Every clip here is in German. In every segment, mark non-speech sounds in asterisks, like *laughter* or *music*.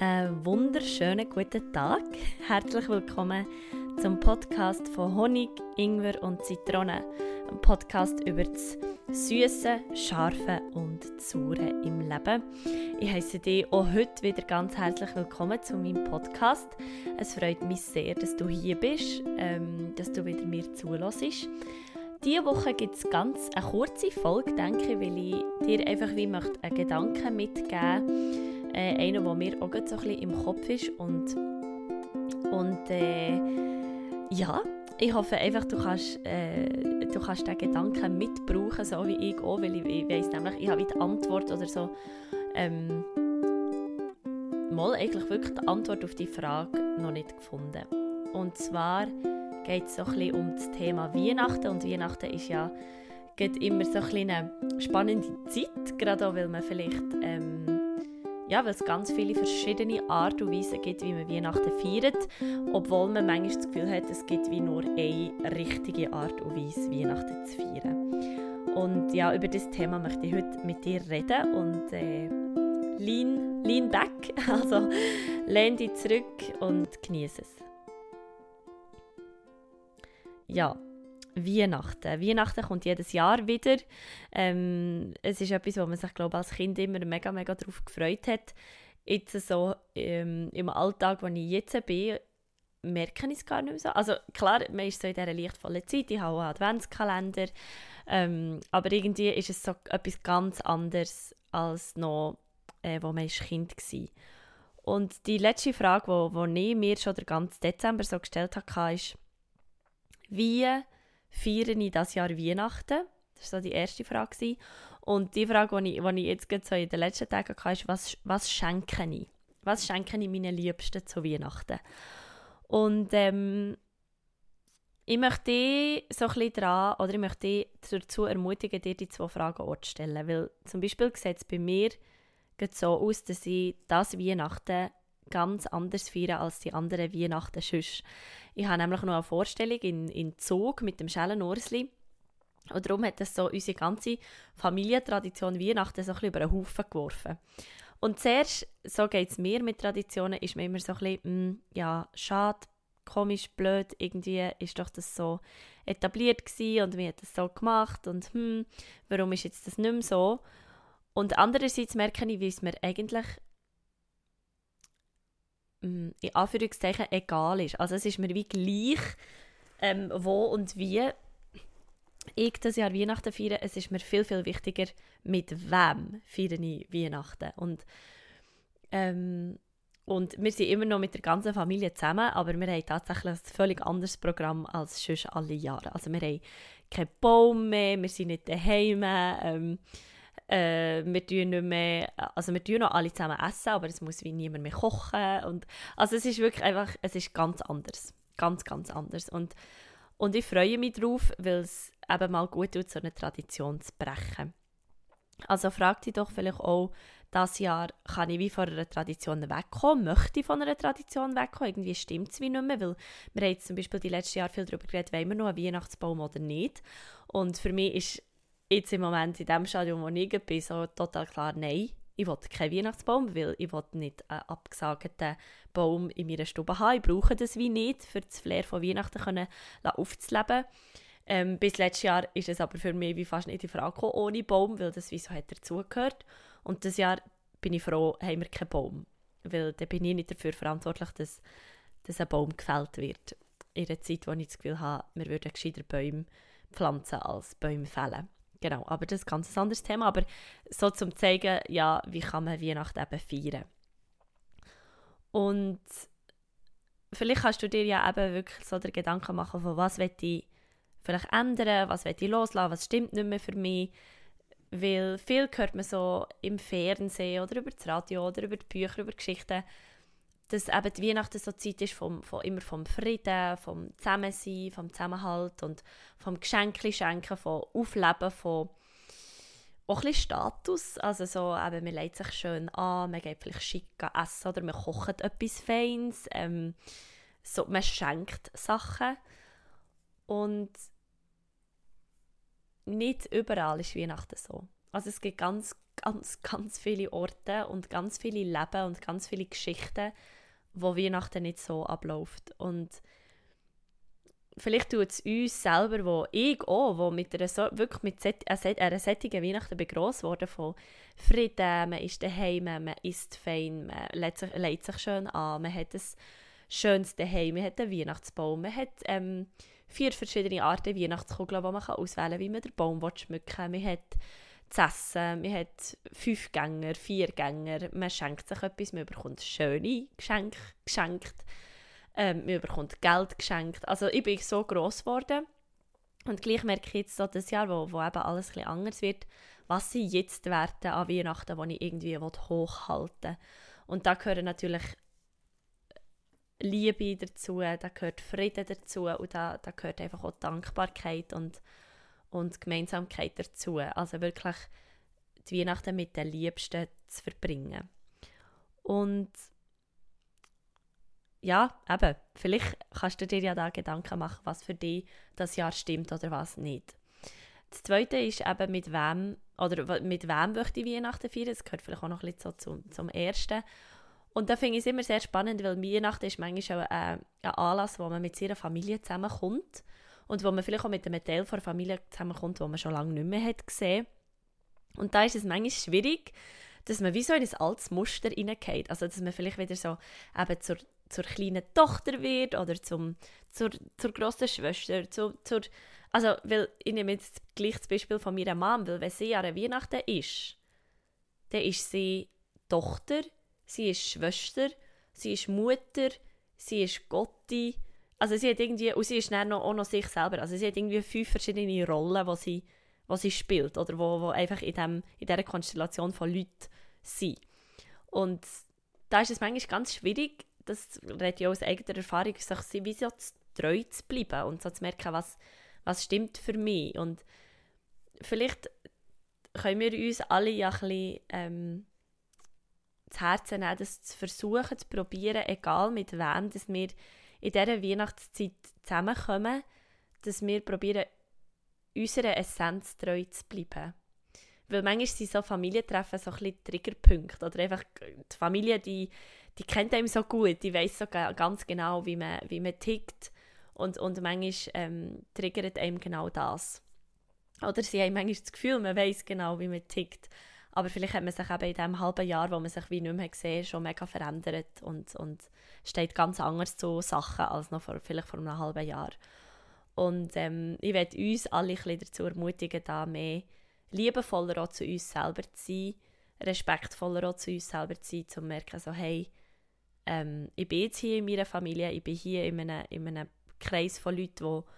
Einen wunderschönen guten Tag. *laughs* Herzlich willkommen zum Podcast von Honig, Ingwer und Zitrone. Ein Podcast über das Süße, Scharfe und Saure im Leben. Ich heiße dich auch heute wieder ganz herzlich willkommen zu meinem Podcast. Es freut mich sehr, dass du hier bist, ähm, dass du wieder mir zulässt. Diese Woche gibt es ganz eine kurze Folge, denke ich, weil ich dir einfach wie möchte einen Gedanken mitgeben möchte äh, einer, der mir auch so ein bisschen im Kopf ist. Und, und äh, ja, ich hoffe einfach, du kannst, äh, du kannst diesen Gedanken mitbrauchen, so wie ich auch, weil ich, ich weiss nämlich, ich habe die Antwort oder so, ähm, mal eigentlich wirklich die Antwort auf die Frage noch nicht gefunden. Und zwar geht es so ein bisschen um das Thema Weihnachten und Weihnachten ist ja immer so ein eine spannende Zeit, gerade auch, weil man vielleicht ähm, ja, weil es ganz viele verschiedene Art und Weisen gibt, wie man Weihnachten feiert, obwohl man manchmal das Gefühl hat, es gibt wie nur eine richtige Art und Weise, Weihnachten zu feiern. Und ja, über das Thema möchte ich heute mit dir reden und äh, lean, lean back, *laughs* also lehn dich zurück und genieße es. Ja, Weihnachten. Weihnachten kommt jedes Jahr wieder. Ähm, es ist etwas, wo man sich glaube als Kind immer mega, mega darauf gefreut hat. Jetzt so ähm, im Alltag, wo ich jetzt bin, merke ich es gar nicht mehr so. Also klar, man ist so in dieser lichtvollen Zeit, ich habe einen Adventskalender, ähm, aber irgendwie ist es so etwas ganz anderes als noch, äh, wo man als Kind war. Und die letzte Frage, die ich mir schon den ganzen Dezember so gestellt habe, ist, wie feiere ich das Jahr Weihnachten? Das war so die erste Frage. Und die Frage, die ich, die ich jetzt so in den letzten Tagen hatte, ist, was, was schenke ich? Was schenke ich meinen Liebsten zu Weihnachten? Und ähm, ich möchte dich so ein bisschen dran, oder ich möchte dich dazu ermutigen, dir die zwei Fragen auch zu stellen. Weil zum Beispiel sieht es bei mir so aus, dass ich das Weihnachten ganz anders feiern als die anderen Weihnachten sonst. Ich habe nämlich noch eine Vorstellung in, in Zug mit dem Schellenursli. Und darum hat das so unsere ganze Familientradition Weihnachten so ein bisschen über den Haufen geworfen. Und zuerst, so geht es mir mit Traditionen, ist mir immer so ein bisschen, mh, hm, ja, schade, komisch, blöd, irgendwie ist doch das so etabliert gewesen und wir hat das so gemacht und hm, warum ist jetzt das nicht mehr so? Und andererseits merke ich, wie es mir eigentlich in Anführungszeichen egal ist. Also es ist mir wie gleich, ähm, wo und wie ich das Jahr Weihnachten feiere. Es ist mir viel, viel wichtiger, mit wem feiere ich Weihnachten. Und, ähm, und wir sind immer noch mit der ganzen Familie zusammen, aber wir haben tatsächlich ein völlig anderes Programm als sonst alle Jahre. Also wir haben keinen Baum mehr, wir sind nicht daheim. Ähm, äh, wir tun nicht mehr, also wir tun noch alle zusammen essen, aber es muss wie niemand mehr kochen. Und, also es ist wirklich einfach, es ist ganz anders. Ganz, ganz anders. Und, und ich freue mich darauf, weil es eben mal gut tut, so eine Tradition zu brechen. Also fragt dich doch vielleicht auch, das Jahr kann ich wie von einer Tradition wegkommen, möchte ich von einer Tradition wegkommen, irgendwie stimmt es wie nicht mehr, weil wir haben jetzt zum Beispiel die letzten Jahre viel darüber geredet, wollen wir noch einen Weihnachtsbaum oder nicht. Und für mich ist jetzt im Moment in dem Stadium, wo ich bin, so total klar, nein, ich will keinen Weihnachtsbaum, weil ich will nicht einen abgesagten Baum in meiner Stube haben. Ich brauche das wie nicht, für das Flair von Weihnachten können, aufzuleben. Ähm, bis letztes Jahr ist es aber für mich wie fast nicht die Frage gekommen, ohne Baum, weil das wie so hat dazugehört. Und das Jahr bin ich froh, haben wir keinen Baum. Weil dann bin ich nicht dafür verantwortlich, dass, dass ein Baum gefällt wird. In einer Zeit, wo ich das Gefühl habe, wir würden gescheiter Bäume pflanzen als Bäume fällen. Genau, aber das ist ein ganz anderes Thema. Aber so zum zeigen, ja, wie kann man Weihnachten eben feiern. Und vielleicht kannst du dir ja eben wirklich so den Gedanken machen, von was will ich vielleicht ändern, was will ich loslassen, was stimmt nicht mehr für mich. Weil viel hört man so im Fernsehen oder über das Radio oder über die Bücher, über Geschichten, dass eben die Weihnachten so Zeit ist vom, vom, immer vom Frieden, vom Zusammensein, vom Zusammenhalt und vom Geschenke schenken, vom Aufleben, von auch ein Status, also so eben, man legt sich schön an, man geht vielleicht schick essen oder man kocht etwas Feines, ähm, so, man schenkt Sachen. Und nicht überall ist Weihnachten so. Also es gibt ganz ganz, ganz viele Orte und ganz viele Leben und ganz viele Geschichten, wo Weihnachten nicht so abläuft. Und vielleicht tut es uns selber, wo ich auch, wo mit einer, so, wirklich mit set, einer sättigen Weihnachten bin gross geworden, von Frieden, man ist daheim, man isst fein, man legt sich, legt sich schön an, man hat ein schönes daheim, man hat einen Weihnachtsbaum, man hat ähm, vier verschiedene Arten Weihnachtskugeln, die man auswählen kann, wie man den Baum schmücken will. Man hat zu essen, man hat fünf Gänger, vier Gänger, man schenkt sich etwas, man bekommt schöne Geschenke geschenkt ähm, man bekommt Geld geschenkt. Also ich bin so gross geworden. Und gleich merke ich jetzt so das Jahr, wo, wo eben alles ein anders wird, was sie jetzt Werte an Weihnachten, die ich irgendwie hochhalten will. Und da gehören natürlich Liebe dazu, da gehört Frieden dazu und da, da gehört einfach auch Dankbarkeit und, und Gemeinsamkeit dazu. Also wirklich die Weihnachten mit den Liebsten zu verbringen. Und ja, eben, vielleicht kannst du dir ja da Gedanken machen, was für dich das Jahr stimmt oder was nicht. Das Zweite ist eben, mit wem, oder mit wem möchte ich Weihnachten feiern. Das gehört vielleicht auch noch ein bisschen so zum, zum Ersten. Und da finde ich es immer sehr spannend, weil Weihnachten ist manchmal auch ein, ein Anlass, wo man mit seiner Familie zusammenkommt und wo man vielleicht auch mit einem Teil der Familie zusammenkommt, wo man schon lange nicht mehr hat gesehen. Und da ist es manchmal schwierig, dass man wie so in ein altes Muster hineingeht. Also, dass man vielleicht wieder so eben zur zur kleinen Tochter wird oder zum, zur, zur grossen Schwester. Zu, zur, also, weil ich nehme jetzt gleich das Beispiel von meiner Mom, weil wenn sie an Weihnachten ist, dann ist sie Tochter, sie ist Schwester, sie ist Mutter, sie ist Gotti. Also sie hat irgendwie, und sie ist dann auch noch sich selber. Also sie hat irgendwie fünf verschiedene Rollen, die sie, die sie spielt oder wo, wo einfach in, dem, in dieser Konstellation von Leuten sind. Und da ist es manchmal ganz schwierig, das redet ja aus eigener Erfahrung, sich wie so treu zu bleiben und so zu merken, was, was stimmt für mich. Und vielleicht können wir uns alle ja ein bisschen ähm, zu Herzen nehmen, das zu versuchen, zu probieren, egal mit wem, dass wir in dieser Weihnachtszeit zusammenkommen, dass wir probieren, unserer Essenz treu zu bleiben. Weil manchmal sind so Familientreffen so ein bisschen Triggerpunkte oder einfach die Familie, die die kennt einem so gut, die weiß so ganz genau, wie man, wie man tickt und, und manchmal ähm, triggert einem genau das. Oder sie haben manchmal das Gefühl, man weiß genau, wie man tickt, aber vielleicht hat man sich eben in diesem halben Jahr, wo man sich wie nicht mehr gesehen schon mega verändert und, und steht ganz anders zu Sachen als noch vor, vielleicht vor einem halben Jahr. Und ähm, ich werde uns alle ein bisschen dazu ermutigen, da mehr liebevoller auch zu uns selber zu sein, respektvoller auch zu uns selber zu sein, zu merken, so, hey, ähm, ich bin jetzt hier in meiner Familie, ich bin hier in einem, in einem Kreis von Leuten, die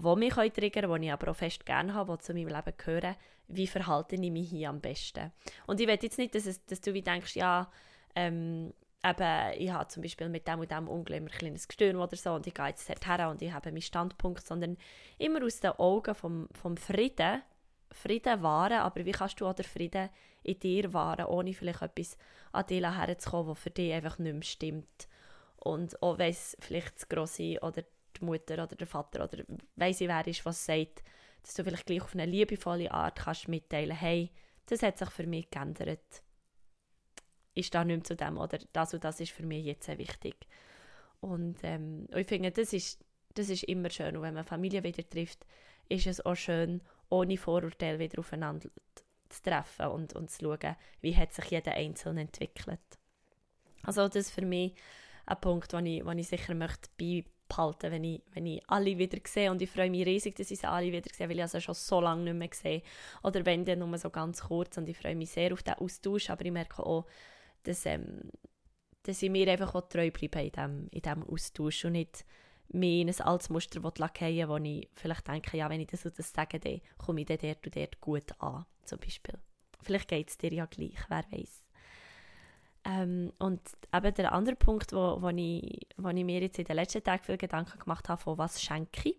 wo mich triggern können, die ich aber auch fest gerne habe, die zu meinem Leben gehören, wie verhalte ich mich hier am besten. Und ich will jetzt nicht, dass, es, dass du wie denkst, ja, ähm, eben, ich habe zum Beispiel mit dem und dem Onkel ein kleines Gestöhn oder so und ich gehe jetzt dorthin und ich habe meinen Standpunkt, sondern immer aus den Augen vom, vom Frieden, Frieden wahren, aber wie kannst du auch den Frieden in dir wahren, ohne vielleicht etwas an dir herzukommen, was für dich einfach nicht mehr stimmt. Und auch wenn es vielleicht das Grosse oder die Mutter oder der Vater oder weiss ich wer ist, was sagt, dass du vielleicht gleich auf eine liebevolle Art kannst mitteilen, hey, das hat sich für mich geändert. Ich stehe nicht mehr zu dem oder das und das ist für mich jetzt sehr wichtig. Und ähm, ich finde, das ist, das ist immer schön. Und wenn man Familie wieder trifft, ist es auch schön, ohne Vorurteile wieder aufeinander zu treffen und, und zu schauen, wie hat sich jeder Einzelne entwickelt. Also das ist für mich ein Punkt, den ich, ich sicher möchte beibehalten wenn ich, wenn ich alle wieder sehe. Und ich freue mich riesig, dass ich sie alle wieder sehe, weil ich sie schon so lange nicht mehr sehe. Oder wenn dann nur so ganz kurz. Und ich freue mich sehr auf den Austausch, aber ich merke auch, dass, ähm, dass ich mir einfach auch treu bleibe in diesem in dem Austausch und nicht mehr in ein altes Muster fallen wo ich vielleicht denke, ja, wenn ich das und das sage, dann komme ich dann dort und dort gut an, zum Beispiel. Vielleicht geht es dir ja gleich, wer weiß. Ähm, und eben der andere Punkt, wo, wo, ich, wo ich mir jetzt in den letzten Tagen viel Gedanken gemacht habe, von was schenke ich.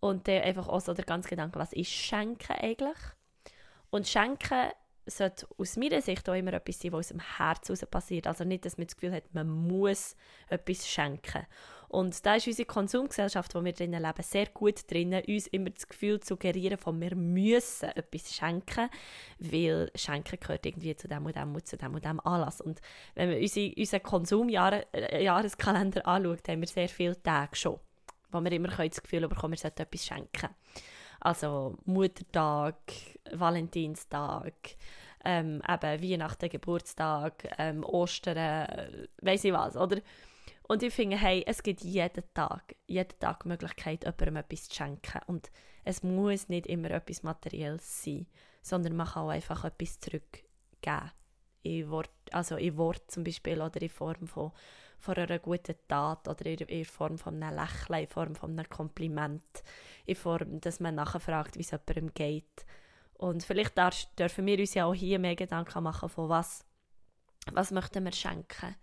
Und dann einfach auch so der ganze Gedanke, was ist Schenken eigentlich? Und Schenken sollte aus meiner Sicht auch immer etwas sein, was aus dem Herz heraus passiert. Also nicht, dass man das Gefühl hat, man muss etwas schenken. Und da ist unsere Konsumgesellschaft, wo wir drinnen leben, sehr gut drin, uns immer das Gefühl zu suggerieren, von wir müssen etwas schenken, weil Schenken gehört irgendwie zu dem und dem und zu dem und dem Anlass. Und wenn man unsere, unseren Konsumjahreskalender äh, anschaut, haben wir sehr viele Tage schon, wo wir immer das Gefühl bekommen, wir sollten etwas schenken. Also Muttertag, Valentinstag, ähm, eben Weihnachten, Geburtstag, ähm, Ostern, äh, weiß ich was, oder? Und ich finde, hey, es gibt jeden Tag, jeden Tag die Möglichkeit, jemandem etwas zu schenken. Und es muss nicht immer etwas Materielles sein, sondern man kann auch einfach etwas zurückgeben. In Wort, also in Wort zum Beispiel oder in Form von, von einer guten Tat oder in, in Form von einem Lächeln, in Form von einem Kompliment, in Form, dass man nachher fragt, wie es jemandem geht. Und vielleicht dürfen wir uns ja auch hier mehr Gedanken machen, von was, was möchten wir schenken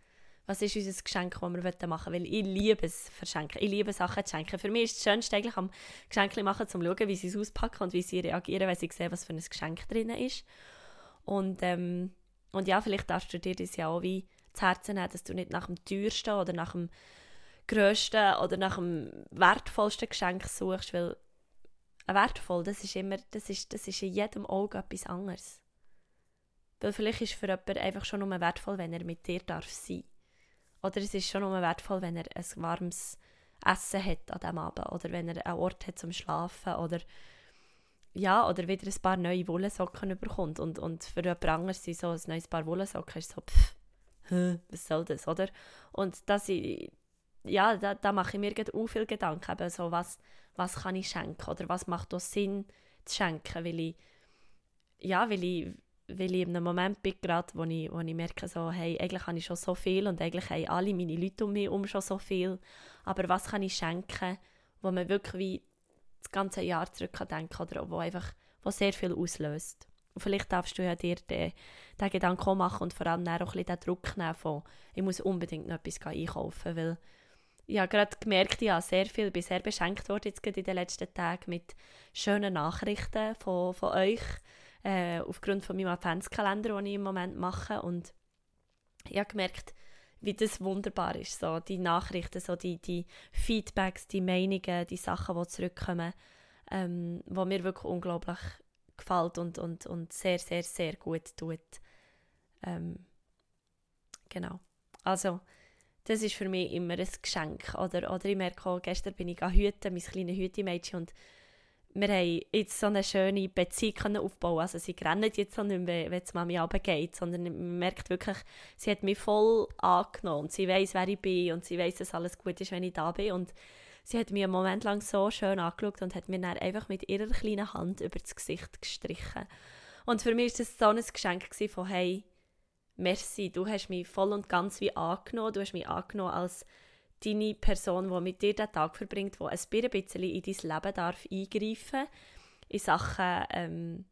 was ist unser Geschenk, das wir machen wollen. Weil ich liebe es verschenken. Ich liebe Sachen zu schenken. Für mich ist das Schönste eigentlich am Geschenk machen, um zu schauen, wie sie es auspacken und wie sie reagieren, wenn sie sehen, was für ein Geschenk drin ist. Und, ähm, und ja, vielleicht darfst du dir das ja auch wie zu Herzen nehmen, dass du nicht nach dem teuersten oder nach dem grössten oder nach dem wertvollsten Geschenk suchst, weil wertvoll, das ist immer, das ist, das ist in jedem Auge etwas anderes. Weil vielleicht ist für jemanden einfach schon nur wertvoll, wenn er mit dir darf sein oder es ist schon nur wertvoll, wenn er ein warmes Essen hat an diesem Abend oder wenn er einen Ort hat zum Schlafen oder ja, oder wieder ein paar neue Wollsocken bekommt und, und für jemand anderes sind so ein neues Paar Wollsocken ist so, pff, was soll das, oder? Und das ich, ja, da, da mache ich mir auch viel Gedanken, eben so, was, was kann ich schenken oder was macht auch Sinn zu schenken, weil ich, ja, weil ich weil ich in einem Moment bin, gerade, wo ich, wo ich merke, so, hey, eigentlich habe ich schon so viel und eigentlich haben alle meine Leute um mich herum schon so viel, aber was kann ich schenken, wo man wirklich wie das ganze Jahr zurück kann oder wo einfach wo sehr viel auslöst. Und vielleicht darfst du ja dir den, den Gedanken auch machen und vor allem auch ein bisschen den Druck nehmen von, ich muss unbedingt noch etwas einkaufen, weil ich habe gerade gemerkt, habe sehr viel, bin sehr beschenkt worden jetzt in den letzten Tagen mit schönen Nachrichten von, von euch, äh, aufgrund von meinem Adventskalender, den ich im Moment mache. Und ich habe gemerkt, wie das wunderbar ist, so die Nachrichten, so die, die Feedbacks, die Meinungen, die Sachen, die zurückkommen, ähm, wo mir wirklich unglaublich gefällt und, und, und sehr, sehr, sehr gut tut. Ähm, genau. Also, das ist für mich immer ein Geschenk. Oder, oder ich merke auch, gestern bin ich an Hüten, mein kleines Hütemädchen, und wir haben jetzt so eine schöne Beziehung aufbauen. Also sie rennen jetzt auch nicht mehr, wenn die Mami runtergeht, sondern man merkt wirklich, sie hat mich voll angenommen. Sie weiß, wer ich bin und sie weiß, dass alles gut ist, wenn ich da bin. Und sie hat mich einen Moment lang so schön angeschaut und hat mir dann einfach mit ihrer kleinen Hand über das Gesicht gestrichen. Und für mich war das so ein Geschenk von «Hey, merci, du hast mich voll und ganz wie angenommen, du hast mich angenommen als deine Person, die mit dir den Tag verbringt, die ein bisschen in dein Leben darf eingreifen in Sachen, ähm,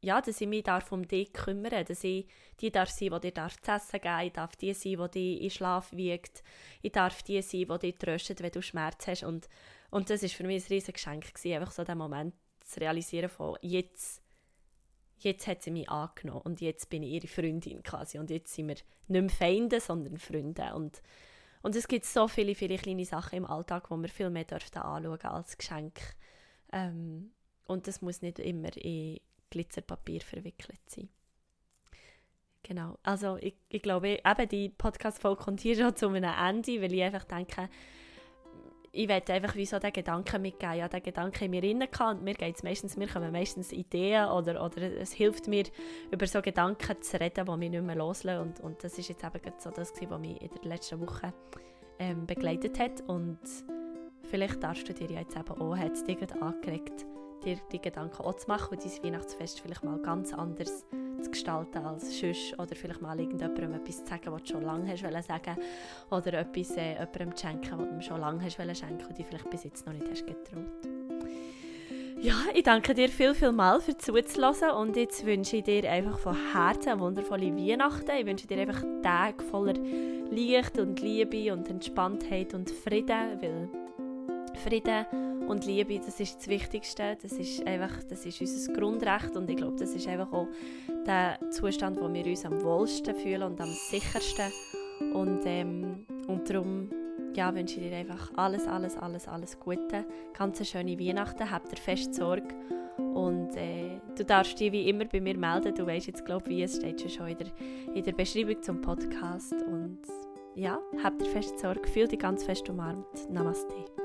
ja, dass ich mich darf um dich kümmern dass ich die darf sein, die dir darf zu essen geben ich darf die sein, die dich in Schlaf wiegt, ich darf die sein, die dich tröstet, wenn du Schmerz hast. Und, und das war für mich ein riesiges Geschenk, gewesen, einfach so den Moment zu realisieren von jetzt, jetzt hat sie mich angenommen und jetzt bin ich ihre Freundin quasi. Und jetzt sind wir nicht mehr Feinde, sondern Freunde. Und und es gibt so viele, viele kleine Sachen im Alltag, die wir viel mehr dürften anschauen als Geschenk. Ähm, und das muss nicht immer in Glitzerpapier verwickelt sein. Genau, also ich, ich glaube, eben die Podcast-Folge kommt hier schon zu einem Ende, weil ich einfach denke, ich werde einfach wie so den Gedanken mitgeben, ja, den Gedanken in mir innen und mir geht es meistens, mir kommen meistens Ideen oder, oder es hilft mir, über so Gedanken zu reden, die mich nicht mehr loslassen. Und, und das ist jetzt eben so das, was mich in der letzten Woche ähm, begleitet hat. Und vielleicht darfst du dir jetzt eben auch, hat es dir angeregt, dir die Gedanken auch zu machen und dein Weihnachtsfest vielleicht mal ganz anders zu gestalten als sonst oder vielleicht mal irgendjemandem etwas zu sagen, was du schon lange hast sagen oder etwas äh, jemandem zu schenken, was du schon lange hast wollen schenken und dich vielleicht bis jetzt noch nicht hast getraut. Ja, ich danke dir viel, viel mal für zuzuhören und jetzt wünsche ich dir einfach von Herzen wundervolle Weihnachten. Ich wünsche dir einfach Tage voller Licht und Liebe und Entspanntheit und Frieden, weil Frieden und Liebe, das ist das Wichtigste. Das ist einfach, das ist unser Grundrecht und ich glaube, das ist einfach auch der Zustand, wo wir uns am wohlsten fühlen und am sichersten. Und, ähm, und darum ja, wünsche ich dir einfach alles, alles, alles, alles Gute. Ganz eine schöne Weihnachten. Habt ihr fest Sorge. Und äh, du darfst dich wie immer bei mir melden. Du weißt jetzt, glaube ich, wie es steht schon in der, in der Beschreibung zum Podcast. Und ja, habt ihr fest Sorge. Fühl dich ganz fest umarmt. Namaste.